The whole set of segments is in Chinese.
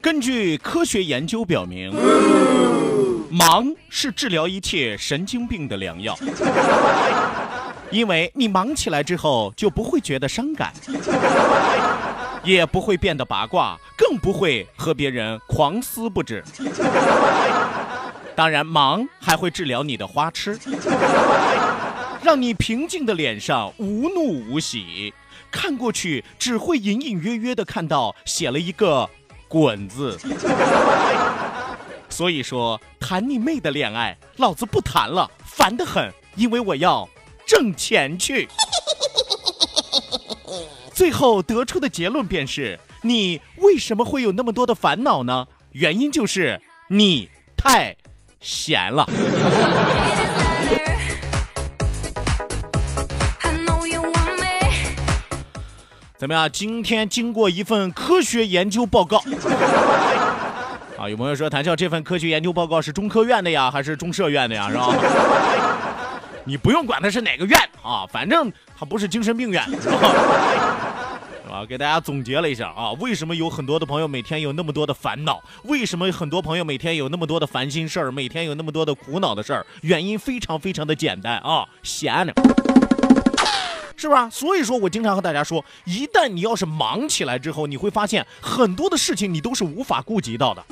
根据科学研究表明，忙是治疗一切神经病的良药，因为你忙起来之后就不会觉得伤感，也不会变得八卦，更不会和别人狂撕不止。当然，忙还会治疗你的花痴，让你平静的脸上无怒无喜，看过去只会隐隐约约的看到写了一个“滚”字。所以说，谈你妹的恋爱，老子不谈了，烦得很，因为我要挣钱去。最后得出的结论便是：你为什么会有那么多的烦恼呢？原因就是你太闲了。怎么样？今天经过一份科学研究报告，啊，有朋友说谭笑这份科学研究报告是中科院的呀，还是中社院的呀？是吧？你不用管它是哪个院啊，反正它不是精神病院，是吧？给大家总结了一下啊，为什么有很多的朋友每天有那么多的烦恼？为什么很多朋友每天有那么多的烦心事儿？每天有那么多的苦恼的事儿？原因非常非常的简单啊，闲着。是吧？所以说我经常和大家说，一旦你要是忙起来之后，你会发现很多的事情你都是无法顾及到的。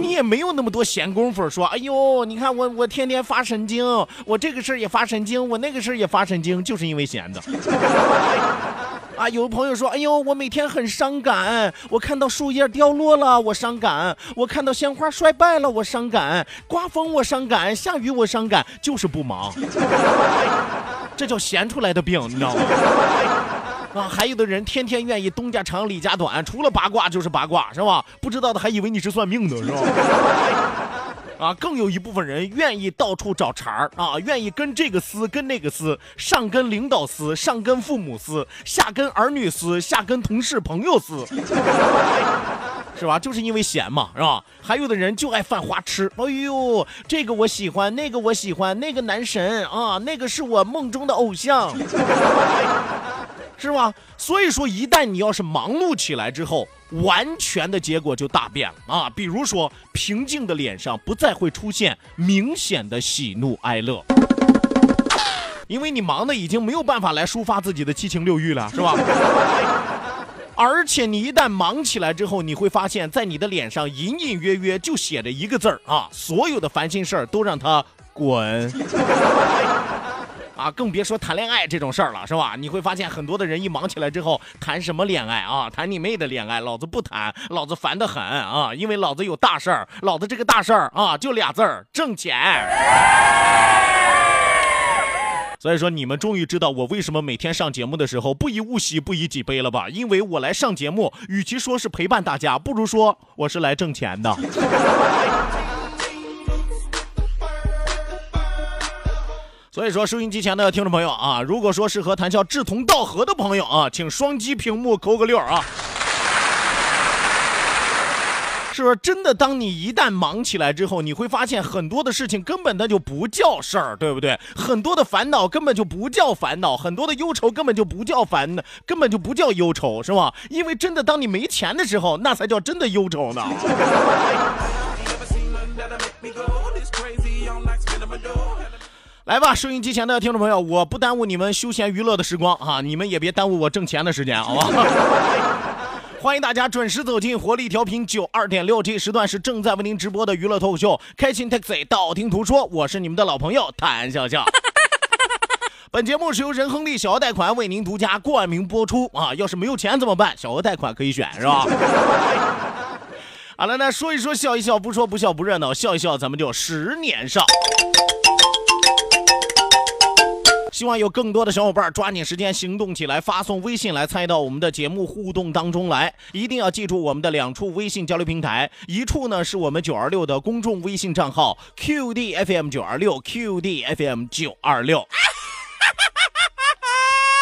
你也没有那么多闲工夫说，哎呦，你看我我天天发神经，我这个事儿也发神经，我那个事儿也发神经，就是因为闲的。啊，有朋友说，哎呦，我每天很伤感，我看到树叶掉落了，我伤感；我看到鲜花衰败了，我伤感；刮风我伤感，下雨我伤感，就是不忙。这叫闲出来的病，你知道吗？啊，还有的人天天愿意东家长李家短，除了八卦就是八卦，是吧？不知道的还以为你是算命的，是吧？啊，更有一部分人愿意到处找茬儿啊，愿意跟这个撕，跟那个撕，上跟领导撕，上跟父母撕，下跟儿女撕，下跟同事朋友撕。是吧？就是因为闲嘛，是吧？还有的人就爱犯花痴，哎呦，这个我喜欢，那个我喜欢，那个男神啊，那个是我梦中的偶像，是吧？所以说，一旦你要是忙碌起来之后，完全的结果就大变了啊！比如说，平静的脸上不再会出现明显的喜怒哀乐。因为你忙的已经没有办法来抒发自己的七情六欲了，是吧？而且你一旦忙起来之后，你会发现在你的脸上隐隐约约就写着一个字儿啊，所有的烦心事儿都让他滚。啊，更别说谈恋爱这种事儿了，是吧？你会发现很多的人一忙起来之后，谈什么恋爱啊？谈你妹的恋爱，老子不谈，老子烦得很啊！因为老子有大事儿，老子这个大事儿啊，就俩字儿，挣钱。所以说，你们终于知道我为什么每天上节目的时候不以物喜，不以己悲了吧？因为我来上节目，与其说是陪伴大家，不如说我是来挣钱的。所以说，收音机前的听众朋友啊，如果说是和谈笑志同道合的朋友啊，请双击屏幕扣个六啊。是不是真的？当你一旦忙起来之后，你会发现很多的事情根本它就不叫事儿，对不对？很多的烦恼根本就不叫烦恼，很多的忧愁根本就不叫烦恼，根本就不叫忧愁，是吧？因为真的，当你没钱的时候，那才叫真的忧愁呢。来吧，收音机前的听众朋友，我不耽误你们休闲娱乐的时光啊，你们也别耽误我挣钱的时间，好吧？欢迎大家准时走进活力调频九二点六，这时段是正在为您直播的娱乐脱口秀《开心 Taxi》，道听途说，我是你们的老朋友谭笑笑。本节目是由仁亨利小额贷款为您独家冠名播出啊！要是没有钱怎么办？小额贷款可以选，是吧？好了，那说一说笑一笑，不说不笑不热闹，笑一笑咱们就十年少。希望有更多的小伙伴抓紧时间行动起来，发送微信来参与到我们的节目互动当中来。一定要记住我们的两处微信交流平台，一处呢是我们九二六的公众微信账号 QDFM 九二六 QDFM 九二六。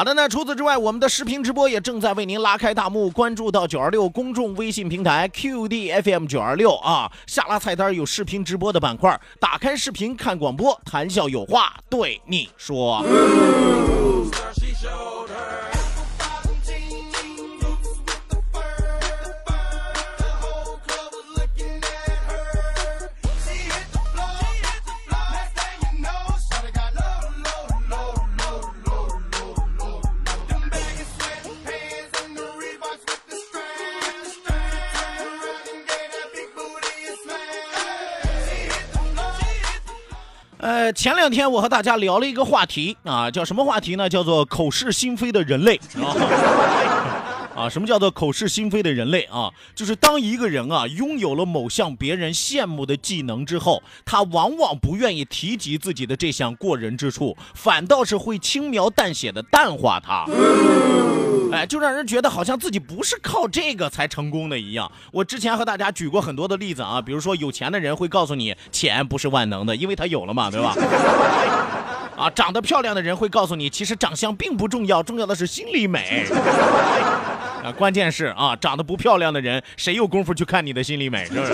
好的，那除此之外，我们的视频直播也正在为您拉开大幕。关注到九二六公众微信平台 QDFM 九二六啊，下拉菜单有视频直播的板块，打开视频看广播，谈笑有话对你说。前两天我和大家聊了一个话题啊，叫什么话题呢？叫做口是心非的人类啊。啊，什么叫做口是心非的人类啊？就是当一个人啊拥有了某项别人羡慕的技能之后，他往往不愿意提及自己的这项过人之处，反倒是会轻描淡写的淡化它。哎，就让人觉得好像自己不是靠这个才成功的一样。我之前和大家举过很多的例子啊，比如说有钱的人会告诉你，钱不是万能的，因为他有了嘛，对吧？啊，长得漂亮的人会告诉你，其实长相并不重要，重要的是心里美。啊，关键是啊，长得不漂亮的人，谁有功夫去看你的心里美，是不是？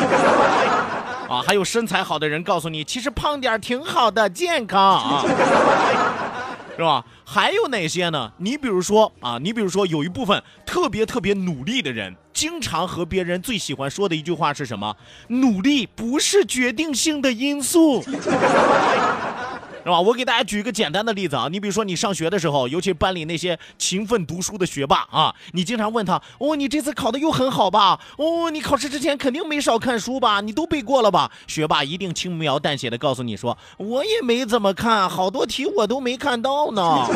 啊，还有身材好的人告诉你，其实胖点挺好的，健康啊。是吧？还有哪些呢？你比如说啊，你比如说有一部分特别特别努力的人，经常和别人最喜欢说的一句话是什么？努力不是决定性的因素。是吧？我给大家举一个简单的例子啊，你比如说你上学的时候，尤其班里那些勤奋读书的学霸啊，你经常问他，哦，你这次考的又很好吧？哦，你考试之前肯定没少看书吧？你都背过了吧？学霸一定轻描淡写的告诉你说，我也没怎么看，好多题我都没看到呢。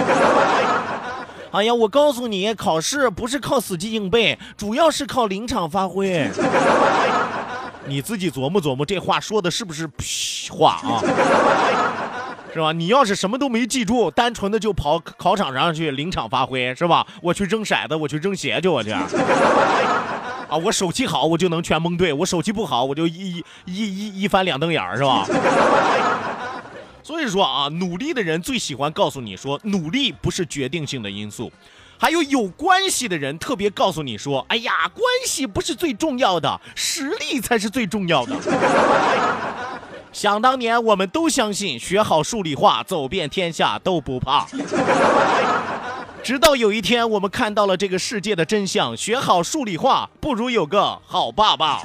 哎呀，我告诉你，考试不是靠死记硬背，主要是靠临场发挥。你自己琢磨琢磨，这话说的是不是屁话啊？是吧？你要是什么都没记住，单纯的就跑考场上去临场发挥，是吧？我去扔骰子，我去扔鞋去，我去。啊，我手气好，我就能全蒙对；我手气不好，我就一一一一翻两瞪眼儿，是吧？所以说啊，努力的人最喜欢告诉你说，努力不是决定性的因素。还有有关系的人特别告诉你说，哎呀，关系不是最重要的，实力才是最重要的。想当年，我们都相信学好数理化，走遍天下都不怕。直到有一天，我们看到了这个世界的真相：学好数理化，不如有个好爸爸。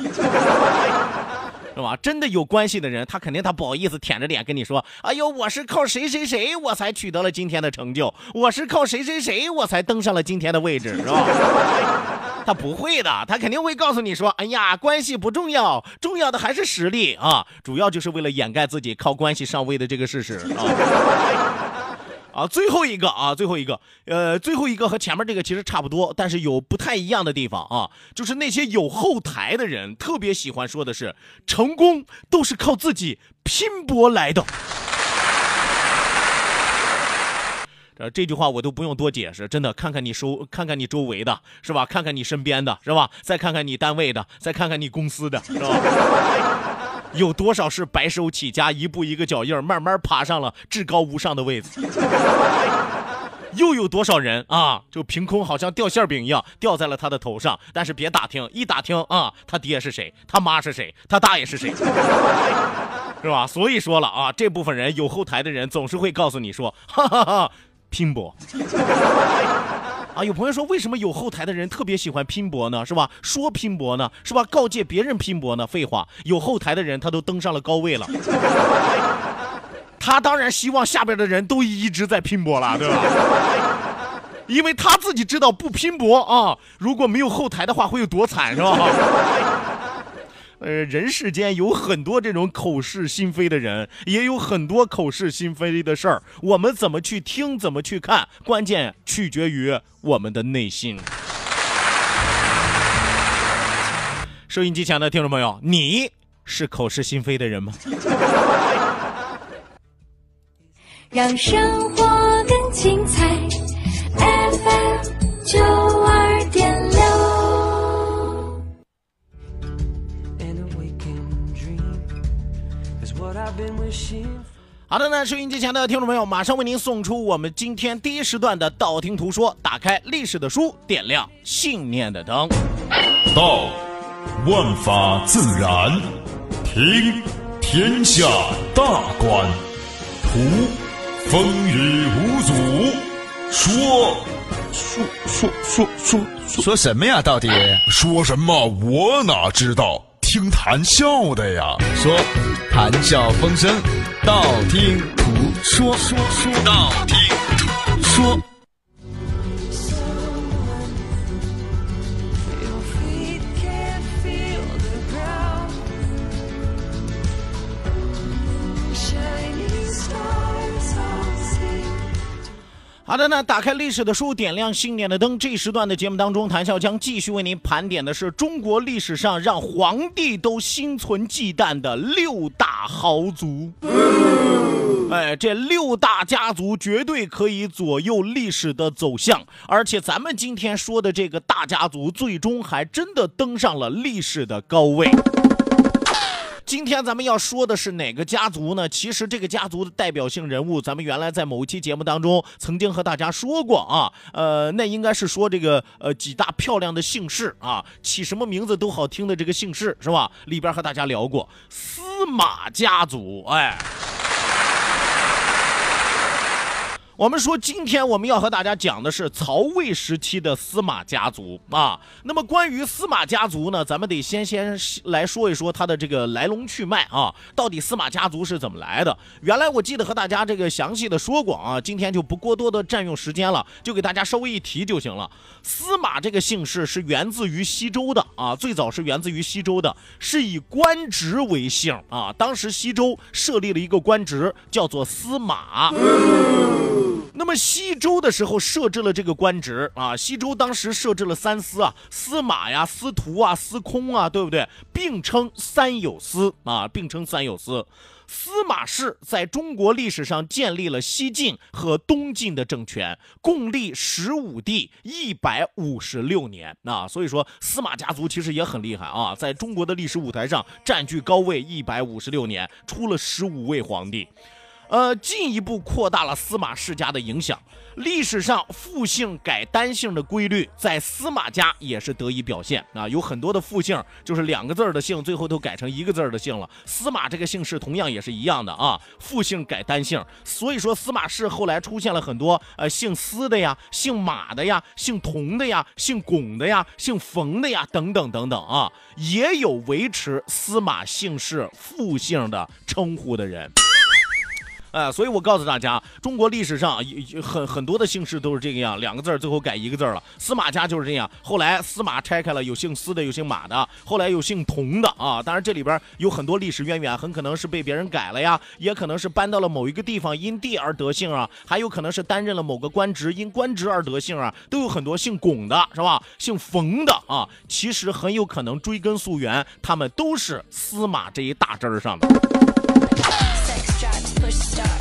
是吧？真的有关系的人，他肯定他不好意思舔着脸跟你说：“哎呦，我是靠谁谁谁，我才取得了今天的成就；我是靠谁谁谁，我才登上了今天的位置，是吧？” 他不会的，他肯定会告诉你说：“哎呀，关系不重要，重要的还是实力啊！主要就是为了掩盖自己靠关系上位的这个事实啊。”啊，最后一个啊，最后一个，呃，最后一个和前面这个其实差不多，但是有不太一样的地方啊，就是那些有后台的人特别喜欢说的是，成功都是靠自己拼搏来的。这这句话我都不用多解释，真的，看看你周，看看你周围的，是吧？看看你身边的，是吧？再看看你单位的，再看看你公司的，是吧？有多少是白手起家，一步一个脚印慢慢爬上了至高无上的位子？又有多少人啊，就凭空好像掉馅饼一样掉在了他的头上？但是别打听，一打听啊，他爹是谁，他妈是谁，他大爷是谁，是吧？所以说了啊，这部分人有后台的人总是会告诉你说，哈哈哈，拼搏。啊，有朋友说，为什么有后台的人特别喜欢拼搏呢？是吧？说拼搏呢，是吧？告诫别人拼搏呢？废话，有后台的人他都登上了高位了，他当然希望下边的人都一直在拼搏了，对吧？因为他自己知道不拼搏啊，如果没有后台的话会有多惨，是吧？呃，人世间有很多这种口是心非的人，也有很多口是心非的事儿。我们怎么去听，怎么去看，关键取决于我们的内心。收音机前的听众朋友，你是口是心非的人吗？让生活更精彩，FM 九好的呢，收音机前的听众朋友，马上为您送出我们今天第一时段的道听途说。打开历史的书，点亮信念的灯。道，万法自然；听，天下大观；图，风雨无阻；说，说说说说说什么呀？到底说什么？我哪知道？听谈笑的呀。说谈笑风生，道听途说，说说道听途说。好的呢，打开历史的书，点亮信念的灯。这一时段的节目当中，谭笑将继续为您盘点的是中国历史上让皇帝都心存忌惮的六大豪族。哎，这六大家族绝对可以左右历史的走向，而且咱们今天说的这个大家族，最终还真的登上了历史的高位。今天咱们要说的是哪个家族呢？其实这个家族的代表性人物，咱们原来在某一期节目当中曾经和大家说过啊，呃，那应该是说这个呃几大漂亮的姓氏啊，起什么名字都好听的这个姓氏是吧？里边和大家聊过司马家族，哎。我们说，今天我们要和大家讲的是曹魏时期的司马家族啊。那么关于司马家族呢，咱们得先先来说一说它的这个来龙去脉啊，到底司马家族是怎么来的？原来我记得和大家这个详细的说过啊，今天就不过多的占用时间了，就给大家稍微一提就行了。司马这个姓氏是源自于西周的啊，最早是源自于西周的，是以官职为姓啊。当时西周设立了一个官职，叫做司马。那么西周的时候设置了这个官职啊，西周当时设置了三司啊，司马呀、司徒啊、司空啊，对不对？并称三有司啊，并称三有司。司马氏在中国历史上建立了西晋和东晋的政权，共历十五帝一百五十六年啊，所以说司马家族其实也很厉害啊，在中国的历史舞台上占据高位一百五十六年，出了十五位皇帝。呃，进一步扩大了司马世家的影响。历史上复姓改单姓的规律，在司马家也是得以表现啊。有很多的复姓就是两个字儿的姓，最后都改成一个字儿的姓了。司马这个姓氏同样也是一样的啊，复姓改单姓。所以说，司马氏后来出现了很多呃姓司的呀、姓马的呀、姓童的呀、姓巩的呀、姓冯的呀等等等等啊，也有维持司马姓氏复姓的称呼的人。哎，所以我告诉大家，中国历史上很很多的姓氏都是这个样，两个字儿最后改一个字儿了。司马家就是这样，后来司马拆开了，有姓司的，有姓马的，后来有姓童的啊。当然这里边有很多历史渊源，很可能是被别人改了呀，也可能是搬到了某一个地方因地而得姓啊，还有可能是担任了某个官职因官职而得姓啊，都有很多姓巩的是吧？姓冯的啊，其实很有可能追根溯源，他们都是司马这一大支儿上的。push stop.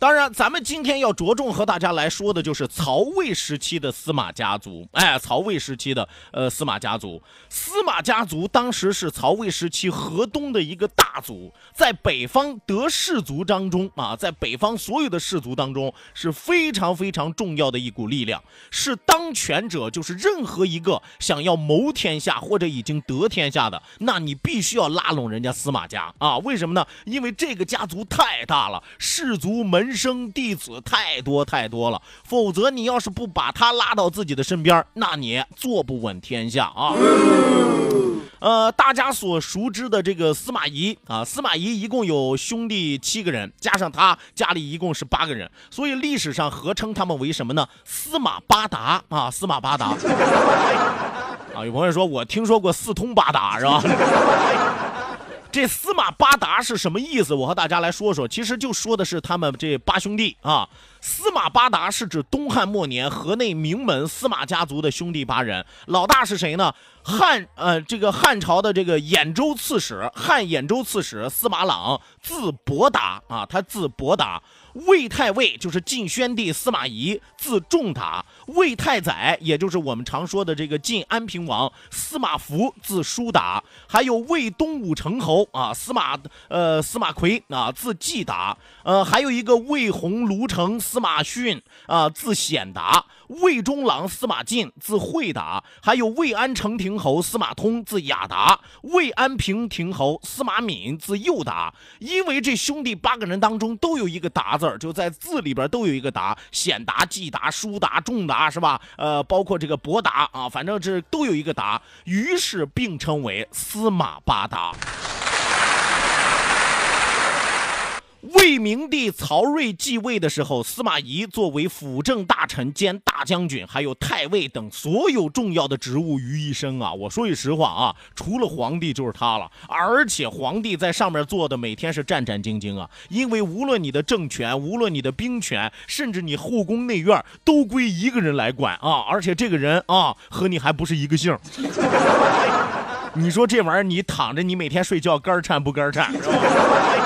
当然，咱们今天要着重和大家来说的就是曹魏时期的司马家族。哎，曹魏时期的呃司马家族，司马家族当时是曹魏时期河东的一个大族，在北方得氏族当中啊，在北方所有的氏族当中是非常非常重要的一股力量，是当权者，就是任何一个想要谋天下或者已经得天下的，那你必须要拉拢人家司马家啊。为什么呢？因为这个家族太大了，氏族门生弟子太多太多了，否则你要是不把他拉到自己的身边，那你坐不稳天下啊。呃，大家所熟知的这个司马懿啊，司马懿一共有兄弟七个人，加上他家里一共是八个人，所以历史上合称他们为什么呢？司马八达啊，司马八达。啊，有朋友说我听说过四通八达是吧？这司马八达是什么意思？我和大家来说说，其实就说的是他们这八兄弟啊。司马八达是指东汉末年河内名门司马家族的兄弟八人，老大是谁呢？汉呃，这个汉朝的这个兖州刺史，汉兖州刺史司马朗，字伯达啊，他字伯达。魏太尉就是晋宣帝司马懿，字仲达；魏太宰，也就是我们常说的这个晋安平王司马孚，字叔达；还有魏东武城侯啊，司马呃司马奎啊，字季达；呃，还有一个魏宏卢城司马逊啊，字显达；魏中郎司马晋，字惠达；还有魏安成亭侯司马通，字雅达；魏安平亭侯司马敏，字幼达。因为这兄弟八个人当中都有一个达。字儿就在字里边都有一个达，显达、季达、舒达、重达是吧？呃，包括这个博达啊，反正这都有一个达，于是并称为司马八达。魏明帝曹睿继位的时候，司马懿作为辅政大臣兼大将军，还有太尉等所有重要的职务于一身啊！我说句实话啊，除了皇帝就是他了。而且皇帝在上面坐的每天是战战兢兢啊，因为无论你的政权，无论你的兵权，甚至你后宫内院，都归一个人来管啊！而且这个人啊，和你还不是一个姓。你说这玩意儿，你躺着，你每天睡觉肝颤不肝颤是吧？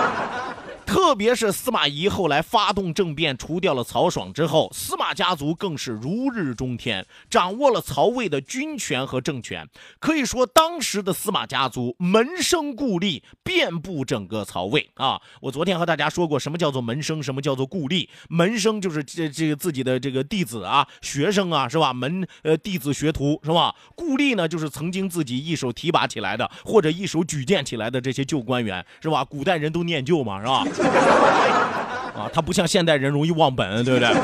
特别是司马懿后来发动政变，除掉了曹爽之后，司马家族更是如日中天，掌握了曹魏的军权和政权。可以说，当时的司马家族门生故吏遍布整个曹魏啊！我昨天和大家说过，什么叫做门生，什么叫做故吏。门生就是这这个自己的这个弟子啊、学生啊，是吧？门呃弟子学徒是吧？故吏呢，就是曾经自己一手提拔起来的，或者一手举荐起来的这些旧官员，是吧？古代人都念旧嘛，是吧？啊，他不像现代人容易忘本，对不对？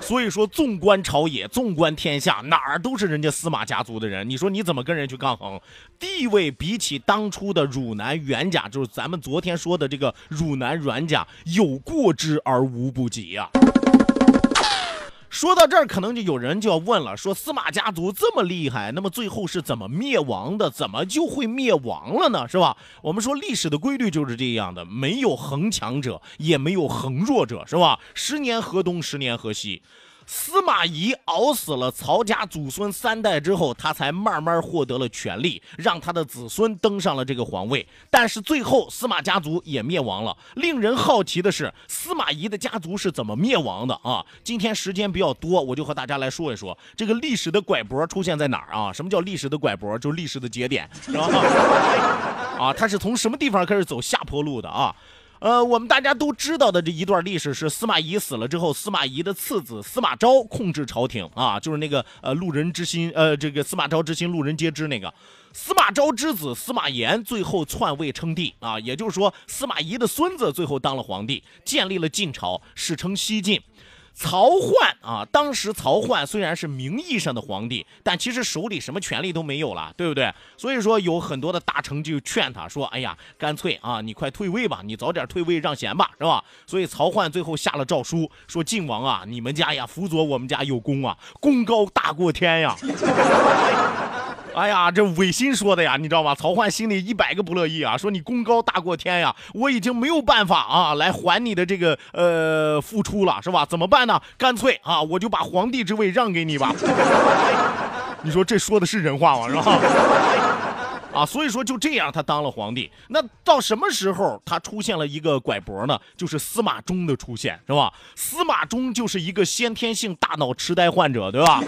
所以说，纵观朝野，纵观天下，哪儿都是人家司马家族的人。你说你怎么跟人去抗衡？地位比起当初的汝南、袁家，就是咱们昨天说的这个汝南、阮甲，有过之而无不及呀。说到这儿，可能就有人就要问了：说司马家族这么厉害，那么最后是怎么灭亡的？怎么就会灭亡了呢？是吧？我们说历史的规律就是这样的，没有恒强者，也没有恒弱者，是吧？十年河东，十年河西。司马懿熬死了曹家祖孙三代之后，他才慢慢获得了权力，让他的子孙登上了这个皇位。但是最后司马家族也灭亡了。令人好奇的是，司马懿的家族是怎么灭亡的啊？今天时间比较多，我就和大家来说一说这个历史的拐脖出现在哪儿啊？什么叫历史的拐脖？就是历史的节点，是吧？啊，他是从什么地方开始走下坡路的啊？呃，我们大家都知道的这一段历史是司马懿死了之后，司马懿的次子司马昭控制朝廷啊，就是那个呃路人之心，呃这个司马昭之心路人皆知那个，司马昭之子司马炎最后篡位称帝啊，也就是说司马懿的孙子最后当了皇帝，建立了晋朝，史称西晋。曹奂啊，当时曹奂虽然是名义上的皇帝，但其实手里什么权力都没有了，对不对？所以说有很多的大臣就劝他说：“哎呀，干脆啊，你快退位吧，你早点退位让贤吧，是吧？”所以曹奂最后下了诏书，说：“晋王啊，你们家呀辅佐我们家有功啊，功高大过天呀。”哎呀，这违心说的呀，你知道吗？曹奂心里一百个不乐意啊，说你功高大过天呀，我已经没有办法啊来还你的这个呃付出了，是吧？怎么办呢？干脆啊，我就把皇帝之位让给你吧。你说这说的是人话吗？是吧？啊，所以说就这样他当了皇帝。那到什么时候他出现了一个拐脖呢？就是司马衷的出现，是吧？司马衷就是一个先天性大脑痴呆患者，对吧？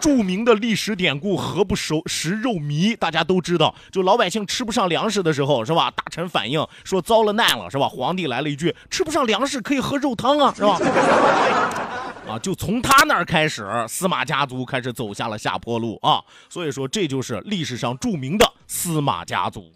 著名的历史典故“何不熟食肉糜”，大家都知道，就老百姓吃不上粮食的时候，是吧？大臣反映说遭了难了，是吧？皇帝来了一句：“吃不上粮食可以喝肉汤啊，是吧？” 啊，就从他那儿开始，司马家族开始走下了下坡路啊。所以说，这就是历史上著名的司马家族。